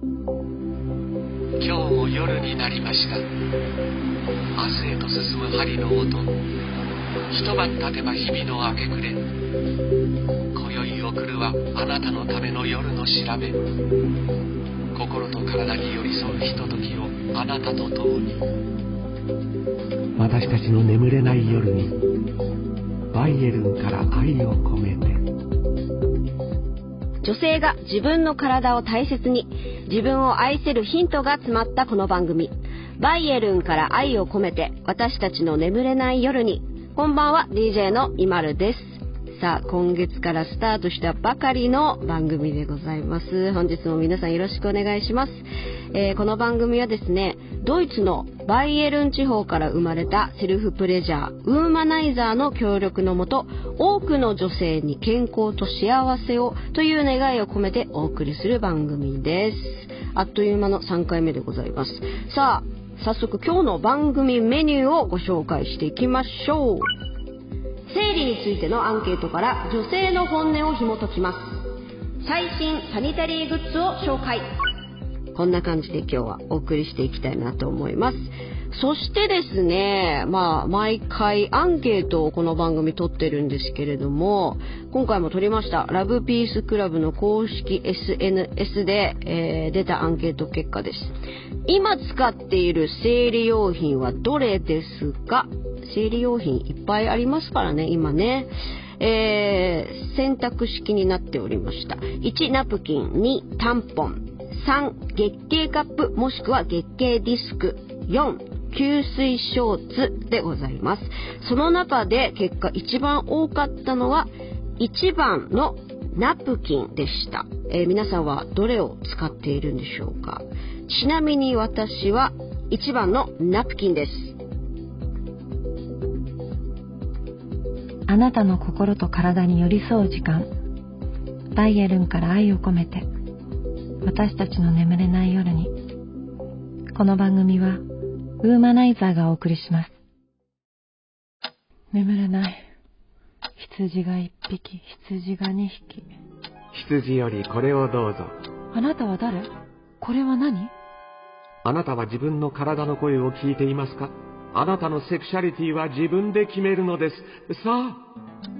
今日も夜になりました。明日へと進む針の音一晩経てば日々の明け暮れ今宵送るはあなたのための夜の調べ。心と体に寄り添うひとときをあなたと共に。私たちの眠れない夜にバイエルンから愛を込めて女性が自分の体を大切に自分を愛せるヒントが詰まったこの番組。バイエルンから愛を込めて私たちの眠れない夜に。こんばんは DJ の i m a です。さあ今月からスタートしたばかりの番組でございます。本日も皆さんよろしくお願いします、えー、この番組はですねドイツのバイエルン地方から生まれたセルフプレジャーウーマナイザーの協力のもと多くの女性に健康と幸せをという願いを込めてお送りする番組です。あっという間の3回目でございます。さあ早速今日の番組メニューをご紹介していきましょう。生理についてのアンケートから女性の本音を紐解きます。最新サニタリーグッズを紹介。こんな感じで今日はお送りしていきたいなと思いますそしてですね、まあ、毎回アンケートをこの番組取ってるんですけれども、今回も取りました。ラブピースクラブの公式 SNS で、えー、出たアンケート結果です。今使っている生理用品はどれですか？生理用品いっぱいありますからね、今ね。えー、選択式になっておりました。1、ナプキン。2、タンポン。3、月経カップもしくは月経ディスク。4、吸水ショーツでございます。その中で結果一番多かったのは1番のナプキンでした。えー、皆さんはどれを使っているんでしょうかちなみに私は1番のナプキンです。あなたの心と体に寄り添う時間。バイエルンから愛を込めて。私たちの眠れない夜に。この番組はウーマナイザーがお送りします。眠れない。羊が一匹、羊が二匹。羊よりこれをどうぞ。あなたは誰？これは何？あなたは自分の体の声を聞いていますか？あなたのセクシャリティは自分で決めるのです。さあ。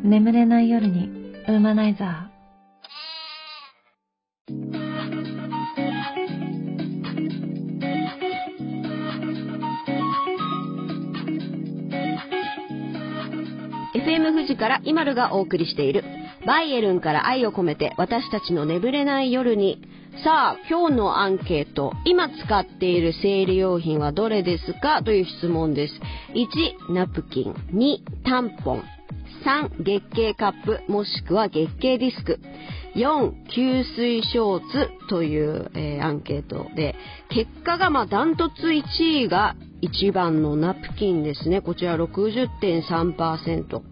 眠れない夜に、ウーマナイザー。FM 富士からイマルがお送りしている。バイエルンから愛を込めて私たちの眠れない夜に。さあ今日のアンケート今使っている生理用品はどれですか？という質問です。1ナプキン。2タンポン。3月経カップもしくは月経ディスク。4吸水ショーツという、えー、アンケートで。結果がまあダントツ1位が1番のナプキンですね。こちら60.3%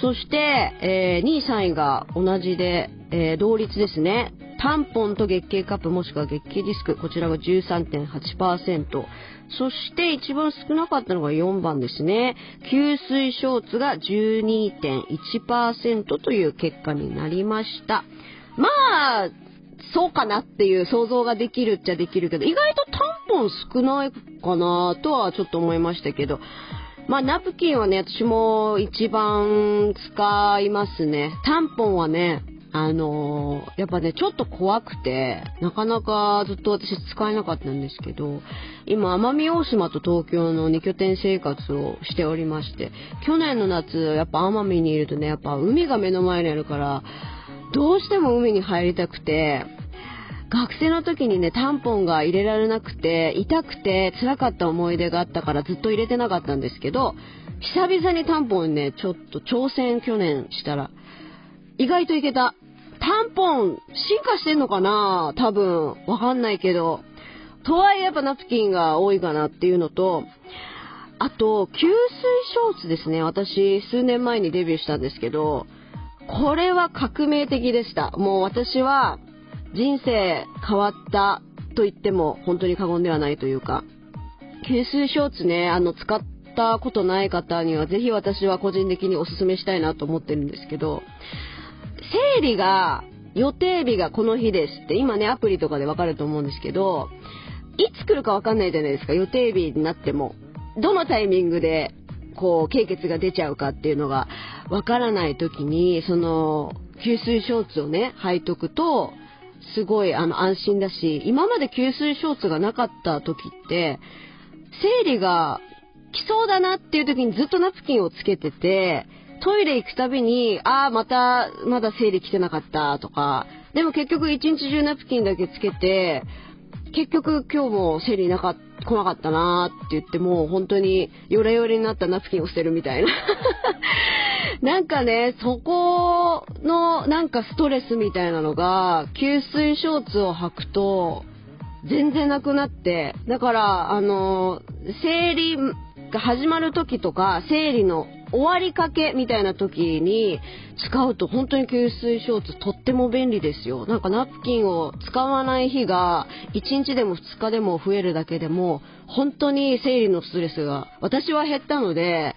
そして、えー、2位3位が同じで、えー、同率ですね。タンポンと月経カップもしくは月経ディスクこちらが13.8%そして一番少なかったのが4番ですね。吸水ショーツが12.1%という結果になりました。まあ、そうかなっていう想像ができるっちゃできるけど、意外とタンポン少ないかなとはちょっと思いましたけど、まあ、ナプキンはね、私も一番使いますね。タンポンはね、あのー、やっぱね、ちょっと怖くて、なかなかずっと私使えなかったんですけど、今、奄美大島と東京の2拠点生活をしておりまして、去年の夏、やっぱ奄美にいるとね、やっぱ海が目の前にあるから、どうしても海に入りたくて、学生の時にね、タンポンが入れられなくて、痛くて辛かった思い出があったからずっと入れてなかったんですけど、久々にタンポンね、ちょっと挑戦去年したら、意外といけた。タンポン、進化してんのかな？多分。わかんないけど。とはいえやっぱナプキンが多いかなっていうのと、あと、吸水ショーツですね。私、数年前にデビューしたんですけど、これは革命的でした。もう私は、人生変わったと言っても本当に過言ではないというか、吸水ショーツね、あの、使ったことない方にはぜひ私は個人的にお勧めしたいなと思ってるんですけど、生理が予定日がこの日ですって、今ね、アプリとかでわかると思うんですけど、いつ来るかわかんないじゃないですか、予定日になっても。どのタイミングで、こう、経血が出ちゃうかっていうのがわからない時に、その、吸水ショーツをね、履いとくと、すごいあの安心だし、今まで吸水ショーツがなかった時って、生理が来そうだなっていう時にずっとナプキンをつけてて、トイレ行くたびに、ああ、また、まだ生理来てなかったとか、でも結局一日中ナプキンだけつけて、結局今日も生理なか、来なかったなーって言っても、本当にヨレヨレになったナプキンを捨てるみたいな。なんかね、そこのなんかストレスみたいなのが、吸水ショーツを履くと、全然なくなって、だから、あの、生理が始まる時とか、生理の終わりかけみたいな時に使うと本当に吸水ショーツとっても便利ですよ。なんかナプキンを使わない日が1日でも2日でも増えるだけでも本当に生理のストレスが私は減ったので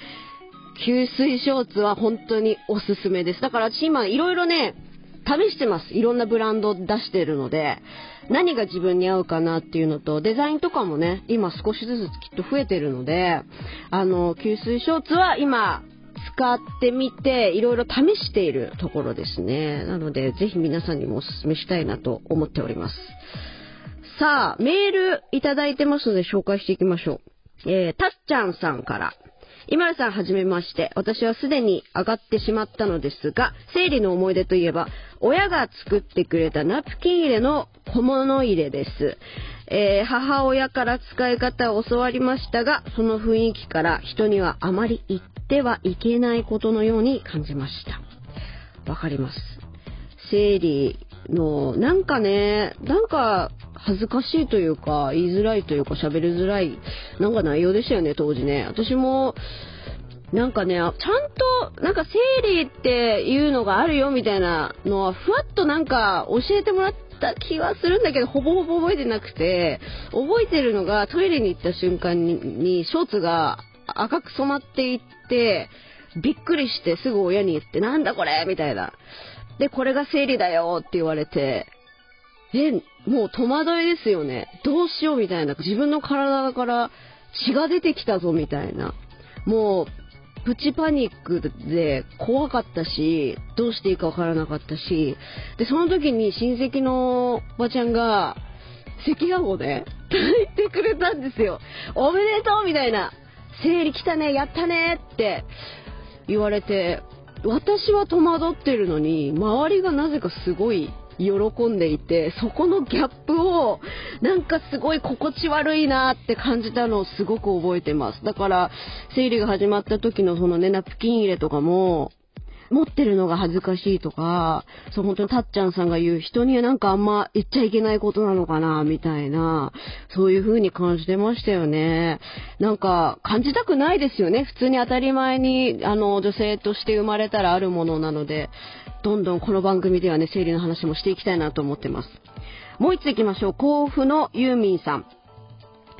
吸水ショーツは本当におすすめです。だから私今いろいろね、試してます。いろんなブランド出してるので、何が自分に合うかなっていうのと、デザインとかもね、今少しずつきっと増えてるので、あの、吸水ショーツは今、使ってみて、いろいろ試しているところですね。なので、ぜひ皆さんにもお勧めしたいなと思っております。さあ、メールいただいてますので紹介していきましょう。えー、たっちゃんさんから。今田さんはじめまして。私はすでに上がってしまったのですが、生理の思い出といえば、親が作ってくれたナプキン入れの小物入れです。えー、母親から使い方を教わりましたが、その雰囲気から人にはあまり言ってはいけないことのように感じました。わかります。生理の、なんかね、なんか恥ずかしいというか、言いづらいというか、喋りづらい、なんか内容でしたよね、当時ね。私も、なんかね、ちゃんと、なんか生理っていうのがあるよみたいなのは、ふわっとなんか教えてもらった気はするんだけど、ほぼほぼ覚えてなくて、覚えてるのがトイレに行った瞬間に、ショーツが赤く染まっていって、びっくりしてすぐ親に言って、なんだこれみたいな。で、これが生理だよって言われて、え、もう戸惑いですよね。どうしようみたいな。自分の体から血が出てきたぞみたいな。もう、プチパニックで怖かったし、どうしていいかわからなかったし、で、その時に親戚のおばちゃんが、赤飯をね、炊いてくれたんですよ。おめでとうみたいな。生理来たね、やったねって言われて、私は戸惑ってるのに、周りがなぜかすごい喜んでいて、そこのギャップを、なんかすごい心地悪いなって感じたのをすごく覚えてます。だから、生理が始まった時のそのね、ナプキン入れとかも、持ってるのが恥ずかしいとか、そう本当にたっちゃんさんが言う人にはなんかあんま言っちゃいけないことなのかな、みたいな、そういう風に感じてましたよね。なんか感じたくないですよね。普通に当たり前に、あの、女性として生まれたらあるものなので、どんどんこの番組ではね、生理の話もしていきたいなと思ってます。もう一つ行きましょう。甲府のユーミンさん。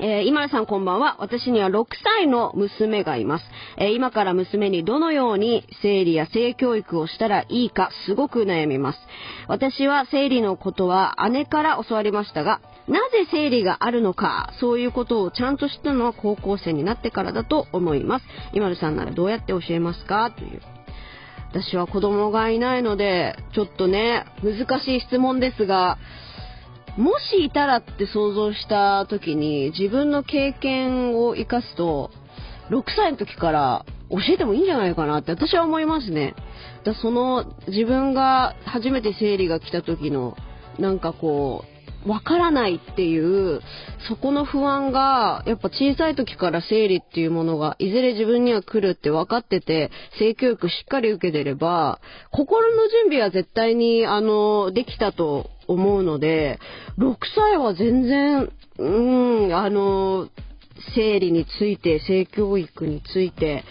えー、今田さんこんばんは。私には6歳の娘がいます。えー、今から娘にどのように生理や性教育をしたらいいかすごく悩みます。私は生理のことは姉から教わりましたが、なぜ生理があるのか、そういうことをちゃんと知ったのは高校生になってからだと思います。今田さんならどうやって教えますか？という。私は子供がいないので、ちょっとね、難しい質問ですが、もしいたらって想像した時に自分の経験を生かすと、6歳の時から教えてもいいんじゃないかなって私は思いますね。だその自分が初めて生理が来た時のなんかこうわからないっていう、そこの不安が、やっぱ小さい時から生理っていうものが、いずれ自分には来るって分かってて、性教育しっかり受けてれば、心の準備は絶対に、あの、できたと思うので、6歳は全然、うん、あの、生理について、性教育について、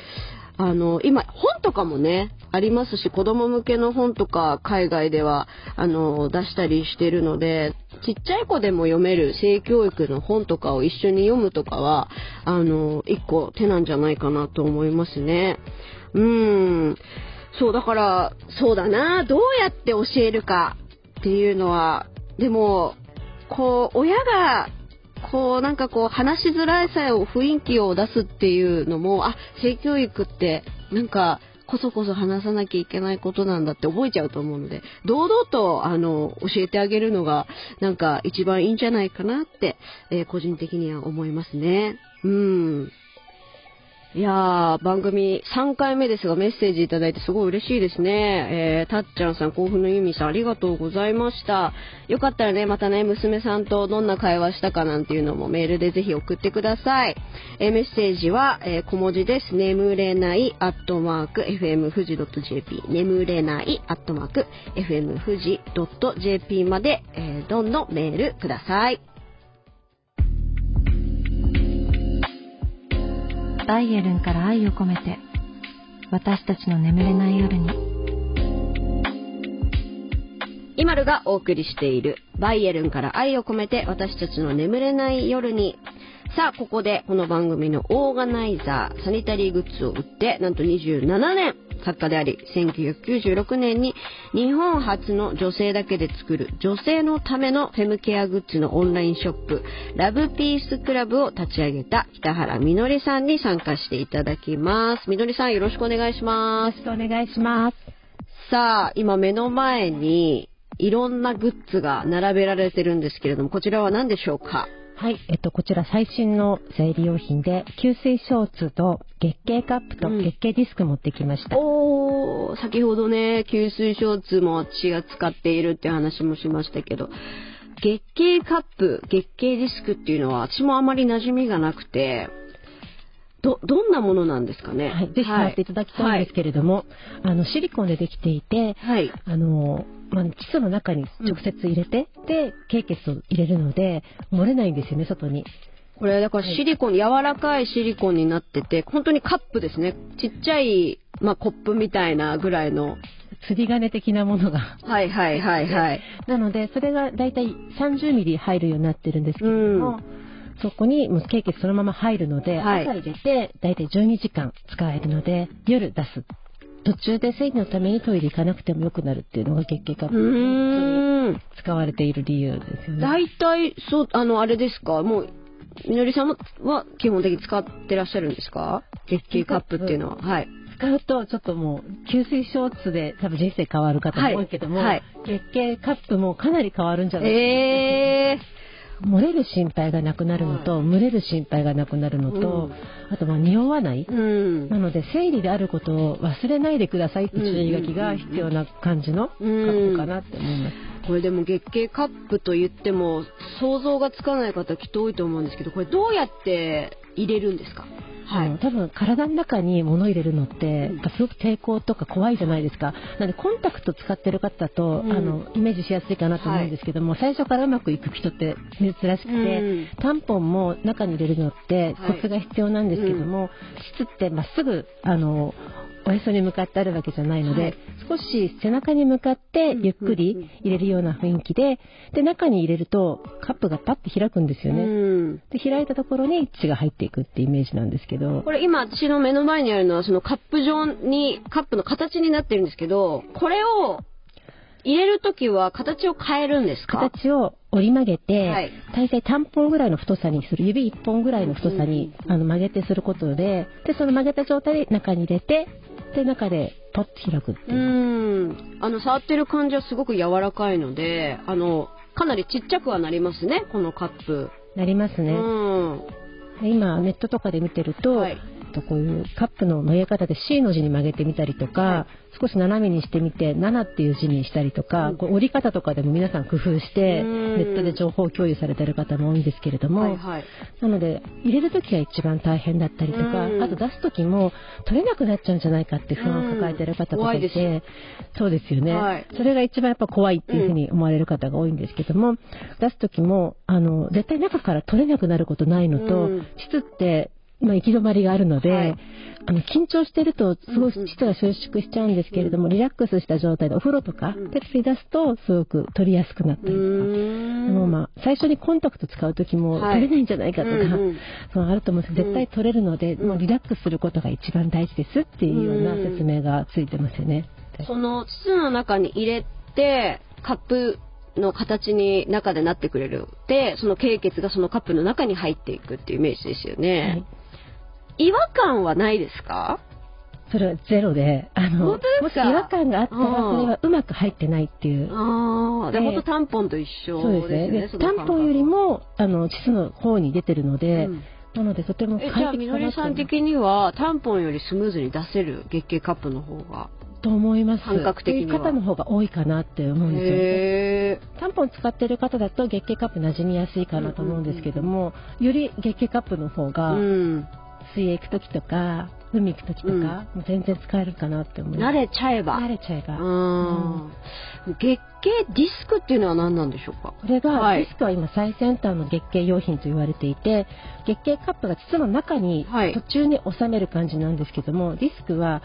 あの、今、本とかもね、ありますし、子供向けの本とか海外では、あの、出したりしてるので、ちっちゃい子でも読める性教育の本とかを一緒に読むとかは、あの、一個手なんじゃないかなと思いますね。うん。そう、だから、そうだな、どうやって教えるかっていうのは、でも、こう、親が、こう、なんかこう、話しづらいさを雰囲気を出すっていうのも、あ、性教育って、なんか、こそこそ話さなきゃいけないことなんだって覚えちゃうと思うので、堂々と、あの、教えてあげるのが、なんか一番いいんじゃないかなって、えー個人的には思いますね。うん。いやー、番組3回目ですがメッセージいただいてすごい嬉しいですね。えー、たっちゃんさん、興奮のゆみさん、ありがとうございました。よかったらね、またね、娘さんとどんな会話したかなんていうのもメールでぜひ送ってください。えーメッセージは、えー小文字です。眠れない、アットマーク、fm 富士 .jp、眠れない、アットマーク、fm 富士 .jp まで、えーどんどんメールください。バイエルンから愛を込めて私たちの眠れない夜にイマルがお送りしているバイエルンから愛を込めて私たちの眠れない夜に。さあここでこの番組のオーガナイザーサニタリーグッズを売ってなんと27年作家であり1996年に日本初の女性だけで作る女性のためのフェムケアグッズのオンラインショップラブピースクラブを立ち上げた北原みのりさんに参加していただきます。みのりさんよろしくお願いします。お願いします。さあ、今目の前にいろんなグッズが並べられてるんですけれども、こちらは何でしょうか？はい、えっと、こちら最新の生理用品で、吸水ショーツと月経カップとうん。月経ディスク持ってきました。おー、先ほどね、吸水ショーツも私が使っているって話もしましたけど、月経カップ、月経ディスクっていうのは私もあまり馴染みがなくて、ど、どんなものなんですかね？はい、ぜひ触っていただきたいんですけれども、あの、シリコンでできていて、はい。あの、まあ、窒素の中に直接入れて、で、経血を入れるので、漏れないんですよね、外に。これだからシリコン、柔らかいシリコンになってて、本当にカップですね。ちっちゃい、まあ、コップみたいなぐらいの。釣り鐘的なものが。はいはいはいはい。なので、それがだいたい30ミリ入るようになってるんですけれども、そこにもう経血そのまま入るので、はい朝入れてだいたい12時間使えるので、夜出す。途中で生理のためにトイレ行かなくてもよくなるっていうのが月経カッうプに。使われている理由ですよね。大体、そう、あの、あれですか？もう、みのりさんもは基本的に使ってらっしゃるんですか？月経カップっていうのは。はい。使うとちょっともう吸水ショーツで多分人生変わる方も多いけども、はいはい月経カップもかなり変わるんじゃないえ漏れる心配がなくなるのと、蒸れる心配がなくなるのと、うんあとまあ匂わない。なので、生理であることを忘れないでくださいって注意書きが必要な感じのカップかなって思います。これでも月経カップと言っても想像がつかない方きっと多いと思うんですけど、これどうやって入れるんですか？あの多分体の中に物入れるのって、すごく抵抗とか怖いじゃないですか。なのでコンタクト使ってる方だと、うん。あのイメージしやすいかなと思うんですけども、最初からうまくいく人って珍しくて、うん。タンポンも中に入れるのってはいコツが必要なんですけども、膣ってまっすぐあのおへそに向かってあるわけじゃないので、はい。少し背中に向かってゆっくり入れるような雰囲気で、で中に入れるとカップがパッて開くんですよね。うん。で開いたところに血が入っていくってイメージなんですけど。これ今私の目の前にあるのはそのカップ状に、カップの形になってるんですけど、これを入れるときは形を変えるんですか？形を折り曲げて、はい。大体タンポンぐらいの太さにする。指1本ぐらいの太さに、あの曲げてすることででその曲げた状態で中に入れてで中でポッと開くってういう、ん。あの、触ってる感じはすごく柔らかいので、あの、かなりちっちゃくはなりますね、このカップ。なりますね、うん。今ネットとかで見てると、はいとこういうカップの曲げ方で C の字に曲げてみたりとか、は少し斜めにしてみて7っていう字にしたりとか、うん。こう折り方とかでも皆さん工夫してうん。ネットで情報共有されてる方も多いんですけれども、はいはい。なので、入れるときが一番大変だったりとか、うん。あと出すときも取れなくなっちゃうんじゃないかって不安を抱えてる方とかいて、そうですよね、はい。それが一番やっぱ怖いっていうふうに思われる方が多いんですけども、出すときも、あの、絶対中から取れなくなることないのと、うん。膣って、まあ、行き止まりがあるので、はい。あの緊張してるとすごいうんうん。膣が収縮しちゃうんですけれども、リラックスした状態でお風呂とかうん。で取り出すとすごく取りやすくなったうりとか。でもまあ、最初にコンタクト使うときもはい。取れないんじゃないかとか、うんうん。そうあると思うんです。けど、絶対取れるので、うん。もうリラックスすることが一番大事ですっていうような説明がついてますよね。その筒の中に入れて、カップの形に中でなってくれる。で、その経血がそのカップの中に入っていくっていうイメージですよはい。ね。違和感はないですか？それはゼロで、あの、もし違和感があったら、うんそれはうまく入ってないっていう。ああ、で、でほんとタンポンと一緒そうですね。ですね。でその感覚タンポンよりも、あの、膣の方に出てるので、うんなのでとてもえ、快じゃあ、み適かなとのりさん的には、タンポンよりスムーズに出せる月経カップの方が。と思います。感覚的にはっていう方の方が多いかなって思うんですよね。へタンポン使ってる方だと月経カップ馴染みやすいかなと思うんですけども、より月経カップの方ーがうん。水泳行く時とか海行く時とか、うんもう全然使えるかなって思います。慣れちゃえば。慣れちゃえば。うん。月経ディスクっていうのは何なんでしょうか？これが、はいディスクは今最先端の月経用品と言われていて月経カップが膣の中にはい途中に収める感じなんですけども、ディスクは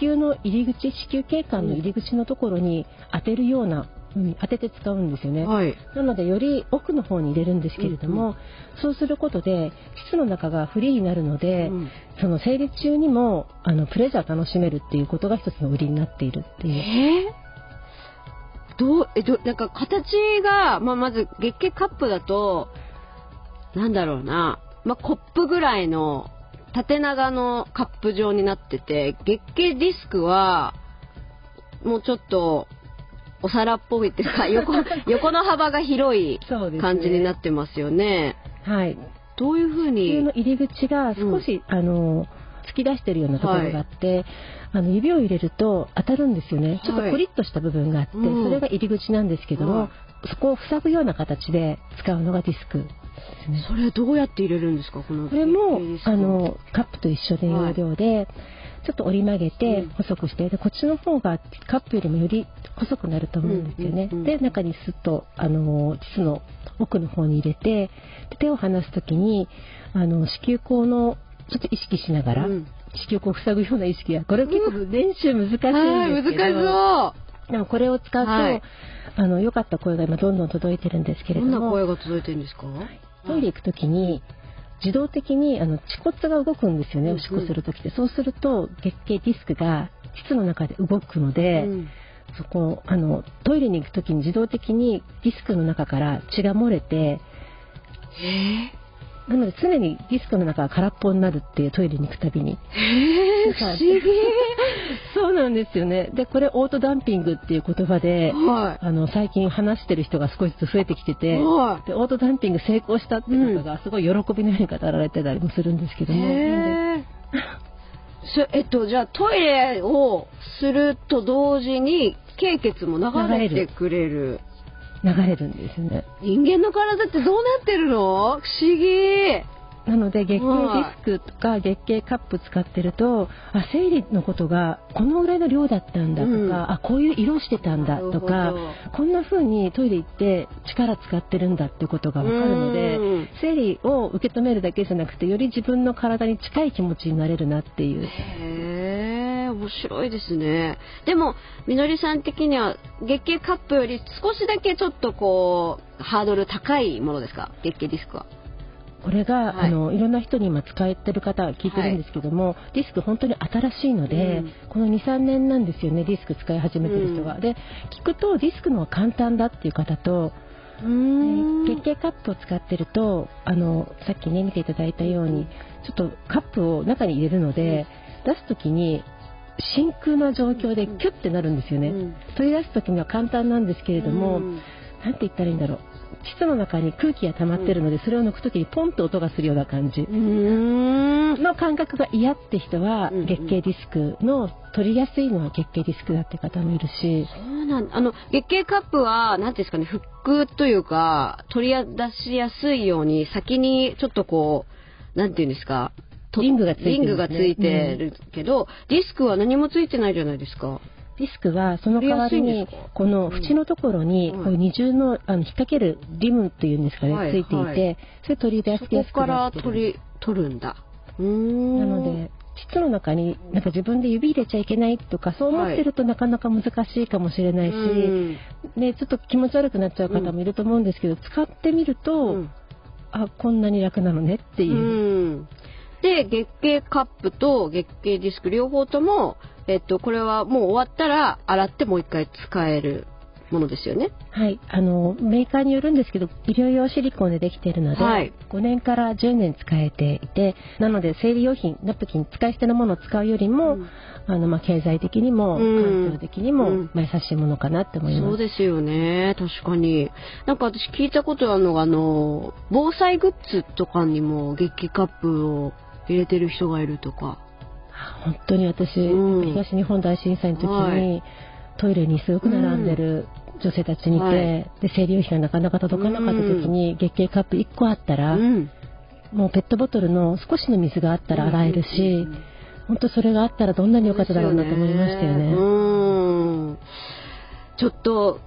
子宮の入り口子宮頸管の入り口のところに当てるような、うん当てて使うんですよね、はい。なのでより奥の方に入れるんですけれども、うんそうすることで膣の中がフリーになるので、うん。その生理中にもあのプレジャーを楽しめるっていうことが一つの売りになっているっていう。えー？どう、え、ど、なんか形が、まあ、まず月経カップだと、なんだろうな、まあ、コップぐらいの縦長のカップ状になってて、月経ディスクは、もうちょっと、お皿っぽいっていうか、横、横の幅が広い感じになってますよね。はい、どういうふうに？の、入り口が少し、あの突き出してるようなところがあって、あの指を入れると当たるんですよね、ちょっとコリッとした部分があって、うん。それが入り口なんですけども、はいそこを塞ぐような形で使うのがディスクですね。それどうやって入れるんですかこのこれもあのカップと一緒で有料で、ちょっと折り曲げてうん。細くして、でこっちの方がカップよりもより細くなると思うんですよね。で中にスッとあの膣の奥の方に入れてで手を離す時にあの子宮口のちょっと意識しながら、うん。子宮口を塞ぐような意識がこれ結構練習難しいんですけど、はい、難しそう。でもこれを使うと、はい。あの良かった声が今どんどん届いてるんですけれどんどもな声が届いてるんですか？トイレ行くときに自動的にあの恥骨が動くんですよね、うんおしっこするときって。そうすると月経ディスクが膣の中で動くので、うん。そこあのトイレに行くときに自動的にディスクの中から血が漏れて、へなので常にディスクの中が空っぽになるっていうトイレに行くたびに。え、へえ、不思議。そうなんですよね。で、これオートダンピングっていう言葉で、はあの最近話してる人が少しずつ増えてきてい。て、はでオートダンピング成功したって方がすごい喜びのように語られてたりもするんですけい。ども、へえ。そえっと、じゃあトイレをすると同時に、経血も流れてくれる。流れるんですね。人間の体ってどうなってるの？不思議。なので月経ディスクとか月経カップ使ってると、あ生理のことがこのぐらいの量だったんだとか、うんあこういう色してたんだとなかこんな風にトイレ行って力使ってるんだってことがわかるのでうん生理を受け止めるだけじゃなくてより自分の体に近い気持ちになれるなっていう。面白いですね。でも、みのりさん的には月経カップより少しだけちょっとこう、ハードル高いものですか？月経ディスクは。これが、はい。い、あのいろんな人に今使えてる方聞いてるんですけども、ディスク本当に新しいので、うん。この23年なんですよねディスク使い始めてる人が、うん。で聞くとディスクの方が簡単だっていう方と、月経カップを使ってるとあのさっきね見ていただいたようにちょっとカップを中に入れるので、出す時に真空な状況でキュッてなるんですよね、うん。取り出す時には簡単なんですけれども、うん。て言ったらいいんだろう。膣の中に空気が溜まってるので、それを抜く時にポンと音がするような感じ。うーん。の感覚が嫌って人は月経ディスクの取りやすいのは月経ディスクだって方もいるし。そうなんあの、月経カップは、なんていうんですかね、フックというか、取り出しやすいように、先にちょっとこう、なんていうんですか、とリングがついてるリングがついてるけど、ディスクは何もついてないじゃないですか。ディスクはその代わりにこの縁のところにうん。こう二重のあの引っ掛けるリムっていうんですかね、はいついていて、はいそれ取り出しそやすくこからなってる取り、取るんだ。うーん。なので膣の中になんか自分で指入れちゃいけないとかそう思ってるとなかなか難しいかもしれないし、うん。ね、ちょっと気持ち悪くなっちゃう方もいると思うんですけど、使ってみると、うん。あこんなに楽なのねっていう。うんで、月経カップと月経ディスク両方とも、えっと、これはもう終わったら洗ってもう一回使えるものですよね。はい、あのメーカーによるんですけど医療用シリコンでできているので、はい5年から10年使えていてなので生理用品ナプキン使い捨てのものを使うよりも、うんあのまあ、経済的にもうん環境的にも、うんまあ、優しいものかなって思います。そうですよね。確かに。なんか私聞いたことあるのが、あの、防災グッズとかにも月経カップを入れてる人がいるとか。本当に私、うん東日本大震災の時に、はいトイレにすごく並んでる女性たちにいて、はいで生理用品がなかなか届かなかった時に、月経カップ1個あったら、うん。もうペットボトルの少しの水があったら洗えるし、うんうんうん本当それがあったらどんなに良かっただろうなと思いましたよね。うん。ちょっと、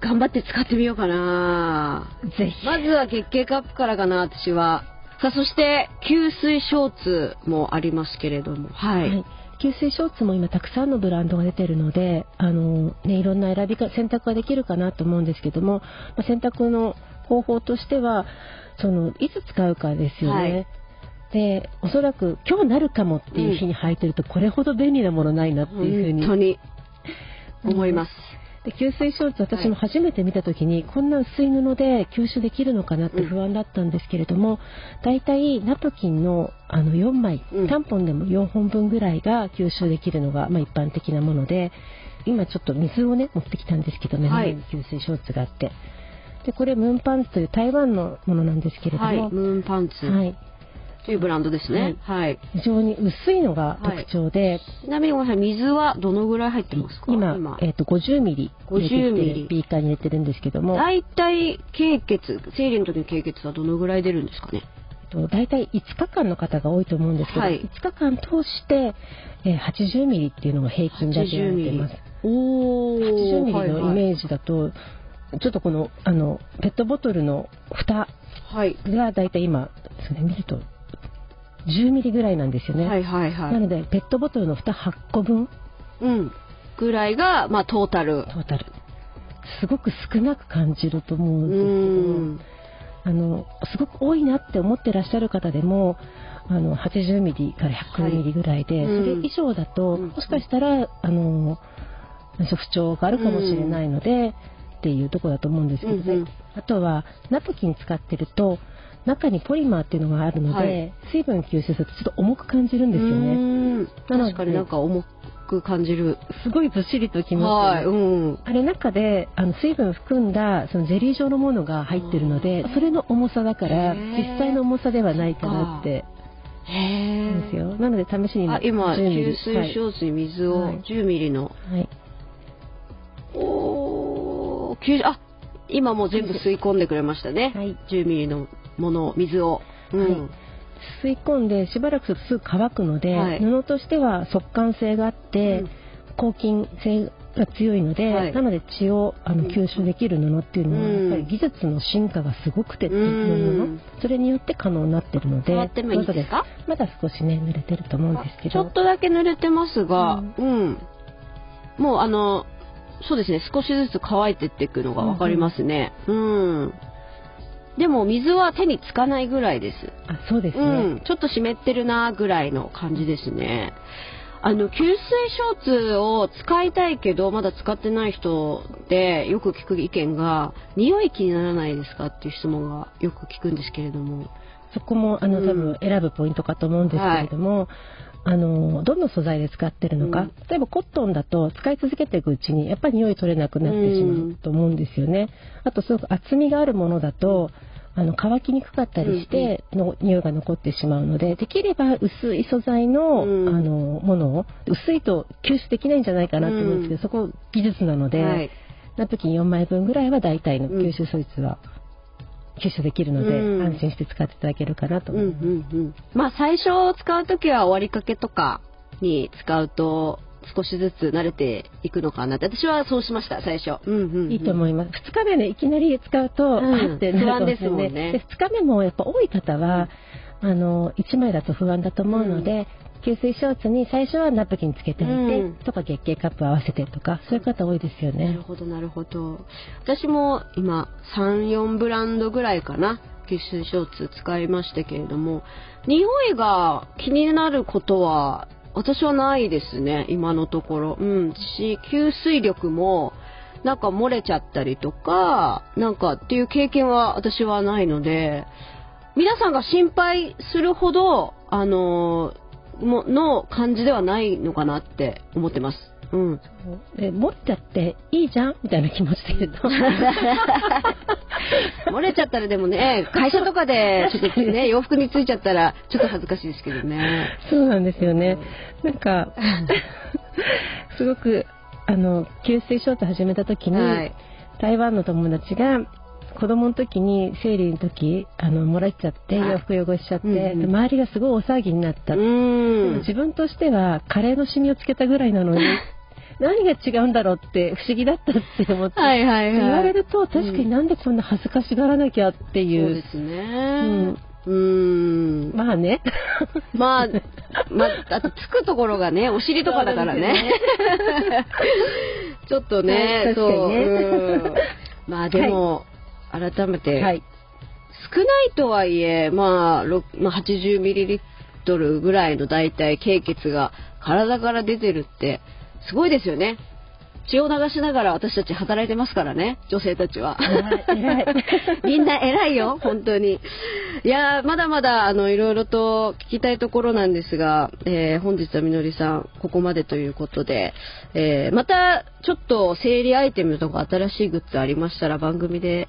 頑張って使ってみようかな。ぜひ。まずは月経カップからかな、私は。さあ、そして、吸水ショーツもありますけれども。はい。はい吸水ショーツも今たくさんのブランドが出てるのであの、ね、いろんな選びか選択ができるかなと思うんですけども、まあ、選択の方法としてはそのいつ使うかですよね。はいでおそらく今日なるかもっていう日に履いてると、これほど便利なものないなっていうふうに本当に思います。で吸水ショーツ私も初めて見た時に、こんな薄い布で吸収できるのかなって不安だったんですけれども、大体ナプキンのあの4枚、うん。タンポンでも4本分ぐらいが吸収できるのが、まあ、一般的なもので今ちょっと水をね持ってきたんですけど目の前に吸水ショーツがあって、でこれムーンパンツという台湾のものなんですけれどはい。も、ムーンパンツ。はいというブランドですね。はい。非常に薄いのが特徴で、ちなみにごめんなさい、水はどのぐらい入ってますか？今えー、と50ミリ入れてき50ミリ。てビーカーに入れてるんですけども、大体、経血、生理の時の経血はどのぐらい出るんですかね？と大体5日間の方が多いと思うんですけど、はい。5日間通して、えー80ミリっていうのが平均だと言われています。おー。80ミリのイーメージだと、ちょっとこのあのペットボトルの蓋はい。が大体今それ見ると10ミリぐらいなんですよね。はいはいは。ないのでペットボトルの蓋8個分うん。ぐらいが、まあ、トータル。トータルすごく少なく感じると思ううんん。ですけどあのすごく多いなって思ってらっしゃる方でもあの80ミリから100ミリぐらいで、はいうんそれ以上だと、うんもしかしたらあの不調があるかもしれないので、っていうところだと思うんですけどね、うんうんあとはナプキン使ってると中にポリマーっていうのがあるので、はい水分吸収するとちょっと重く感じるんですよね。うんなので確かになんか重く感じる。すごいずっしりときますはい。よね。うん。あれ中であの水分含んだそのゼリー状のものが入ってるのでそれの重さだから実際の重さではないかなってへ思うんですよなので試しにあ、今、10ミリ吸水ショーツに水をはい10ミリの。はい、はいおー、90あ、今もう全部吸い込んでくれましたね。はい10ミリのもの、水を。うん。吸い込んでしばらくするとすぐ乾くので、はい。布としては速乾性があって、うん。抗菌性が強いので、はい。なので血をあのうん。吸収できる布っていうのは、うん。やっぱり技術の進化がすごくて、うん。布それによって可能になってるので触ってもいいですか？まだ少しね濡れてると思うんですけど。ちょっとだけ濡れてますが、ううん。もうあの、そうですね、少しずつ乾いてっていくのがわかりますね。うん。でも水は手につかないぐらいです。あそうですね、うん。ちょっと湿ってるなぐらいの感じですね。あの、吸水ショーツを使いたいけど、まだ使ってない人でよく聞く意見が、匂い気にならないですかっていう質問がよく聞くんですけれども。そこもあのうん多分選ぶポイントかと思うんですけれども、あのどの素材で使ってるのか、うん。例えばコットンだと使い続けていくうちにやっぱり匂い取れなくなってしまうと思うんですよね。あとすごく厚みがあるものだとあの乾きにくかったりしての匂いが残ってしまうのでできれば薄い素材の,、うん。あのものを薄いと吸収できないんじゃないかなと思うんですけど、うん。そこ技術なので、はい。ナプキン4枚分ぐらいは大体の吸収素率は吸収できるので、うん安心して使っていただけるかなとうんう思います。んうん。まあ最初使うときは終わりかけとかに使うと少しずつ慣れていくのかなって。私はそうしました、最初。うんうんうんいいと思います。2日目ね、いきなり使うと、うんあって。不安ですねで2日目もやっぱ多い方は、あの、1枚だと不安だと思うので、吸水ショーツに最初はナプキンつけておいて、うんとか月経カップ合わせてとか、そういう方多いですよね。なるほど、なるほど。私も今、3、4ブランドぐらいかな。吸水ショーツ使いましたけれども、匂いが気になることは、私はないですね、今のところ。うん。し、吸水力も、なんか漏れちゃったりとか、なんかっていう経験は私はないので、皆さんが心配するほど、あのもの感じではないのかなって思ってます。うん。で、漏れちゃっていいじゃん？みたいな気持ちで言うと。漏れちゃったらでもね、会社とかでちょっとね、洋服についちゃったらちょっと恥ずかしいですけどね。そうなんですよね。なんか、すごく、あの、給水ショート始めた時に、はい、台湾の友達が、子供の時に生理の時あのもらっちゃって洋服汚しちゃって、うんうん、周りがすごい大騒ぎになった自分としてはカレーのシミをつけたぐらいなのに 何が違うんだろうって不思議だったって思って、はいはいはい、言われると確かになんでこんな恥ずかしがらなきゃっていう。そうですね。うん。まあね。まあ、まあ、あとつくところがね、お尻とかだからね。ね ちょっとね、そう。ね、まあでも、はい、改めて、はい、少ないとはいえ、まあ、まあ、80ミリリットルぐらいの大体経血が体から出てるって、すごいですよね。血を流しながら私たち働いてますからね、女性たちは。みんな偉いよ、本当に。いやまだまだ、あの、いろいろと聞きたいところなんですが、えー、本日はみのりさん、ここまでということで、えー、また、ちょっと整理アイテムとか新しいグッズありましたら番組で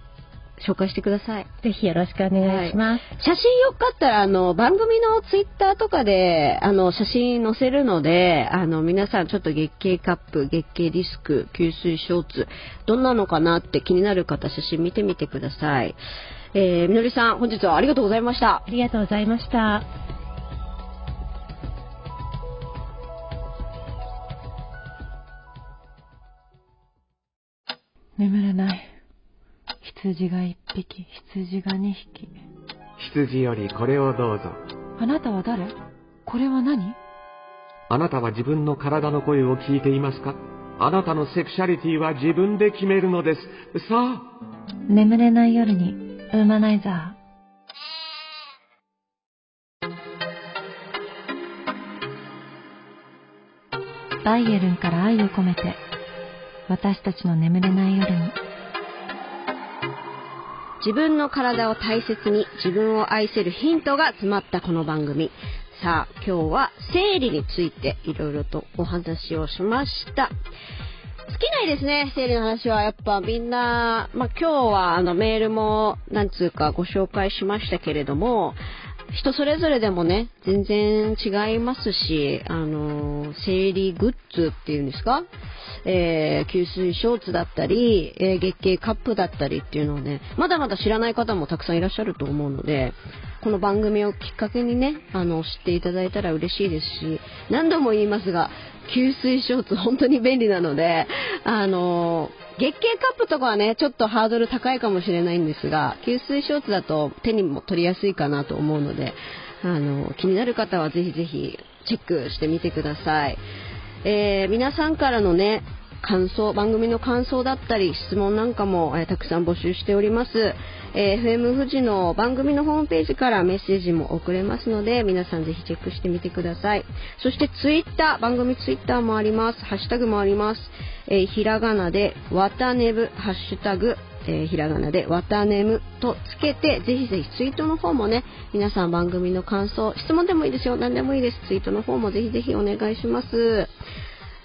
紹介してください。ぜひよろしくお願いします。はい、写真よかったら、あの、番組のツイッターとかで、あの、写真載せるので、あの、皆さんちょっと月経カップ、月経ディスク、吸水ショーツ、どんなのかなって気になる方、写真見てみてください。えー、みのりさん、本日はありがとうございました。ありがとうございました。眠れない。羊が一匹、羊が二匹。羊よりこれをどうぞ。あなたは誰？これは何？あなたは自分の体の声を聞いていますか？あなたのセクシャリティは自分で決めるのです。さあ。眠れない夜に、ウーマナイザー。バイエルンから愛を込めて、私たちの眠れない夜に。自分の体を大切に自分を愛せるヒントが詰まったこの番組。さあ、今日は生理についていろいろとお話をしました。尽きないですね、生理の話は。やっぱみんな、まあ、今日はあのメールも、なんつうかご紹介しましたけれども、人それぞれでもね、全然違いますし、あの、生理グッズっていうんですか？えー、吸水ショーツだったり、えー、月経カップだったりっていうのをね、まだまだ知らない方もたくさんいらっしゃると思うので、この番組をきっかけにね、あの、知っていただいたら嬉しいですし、何度も言いますが、吸水ショーツ本当に便利なので、あの、月経カップとかはね、ちょっとハードル高いかもしれないんですが、吸水ショーツだと手にも取りやすいかなと思うので、あの、気になる方はぜひぜひチェックしてみてください。えー、皆さんからのね、感想、番組の感想だったり、質問なんかも、えー、たくさん募集しております。えー、FM 富士の番組のホームページからメッセージも送れますので、皆さんぜひチェックしてみてください。そしてツイッター、番組ツイッターもあります。ハッシュタグもあります。えー、ひらがなで、わたねぶ、ハッシュタグ、えー、ひらがなで、わたねむとつけて、ぜひぜひツイートの方もね、皆さん番組の感想、質問でもいいですよ。何でもいいです。ツイートの方もぜひぜひお願いします。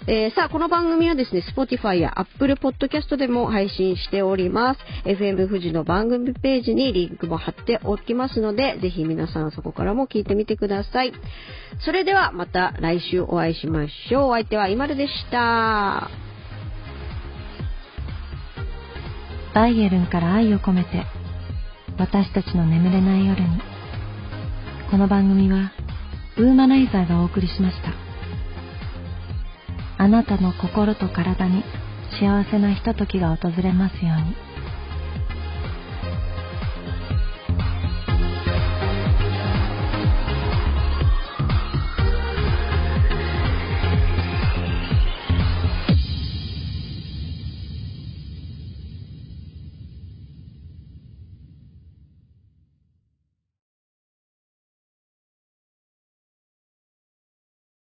えー、さあ、この番組はですね、Spotify や Apple Podcast でも配信しております。FM 富士の番組ページにリンクも貼っておきますので、ぜひ皆さんそこからも聞いてみてください。それではまた来週お会いしましょう。お相手は今るでした。バイエルンから愛を込めて、私たちの眠れない夜に。この番組は、ウーマナイザーがお送りしました。あなたの心と体に幸せなひとときが訪れますように。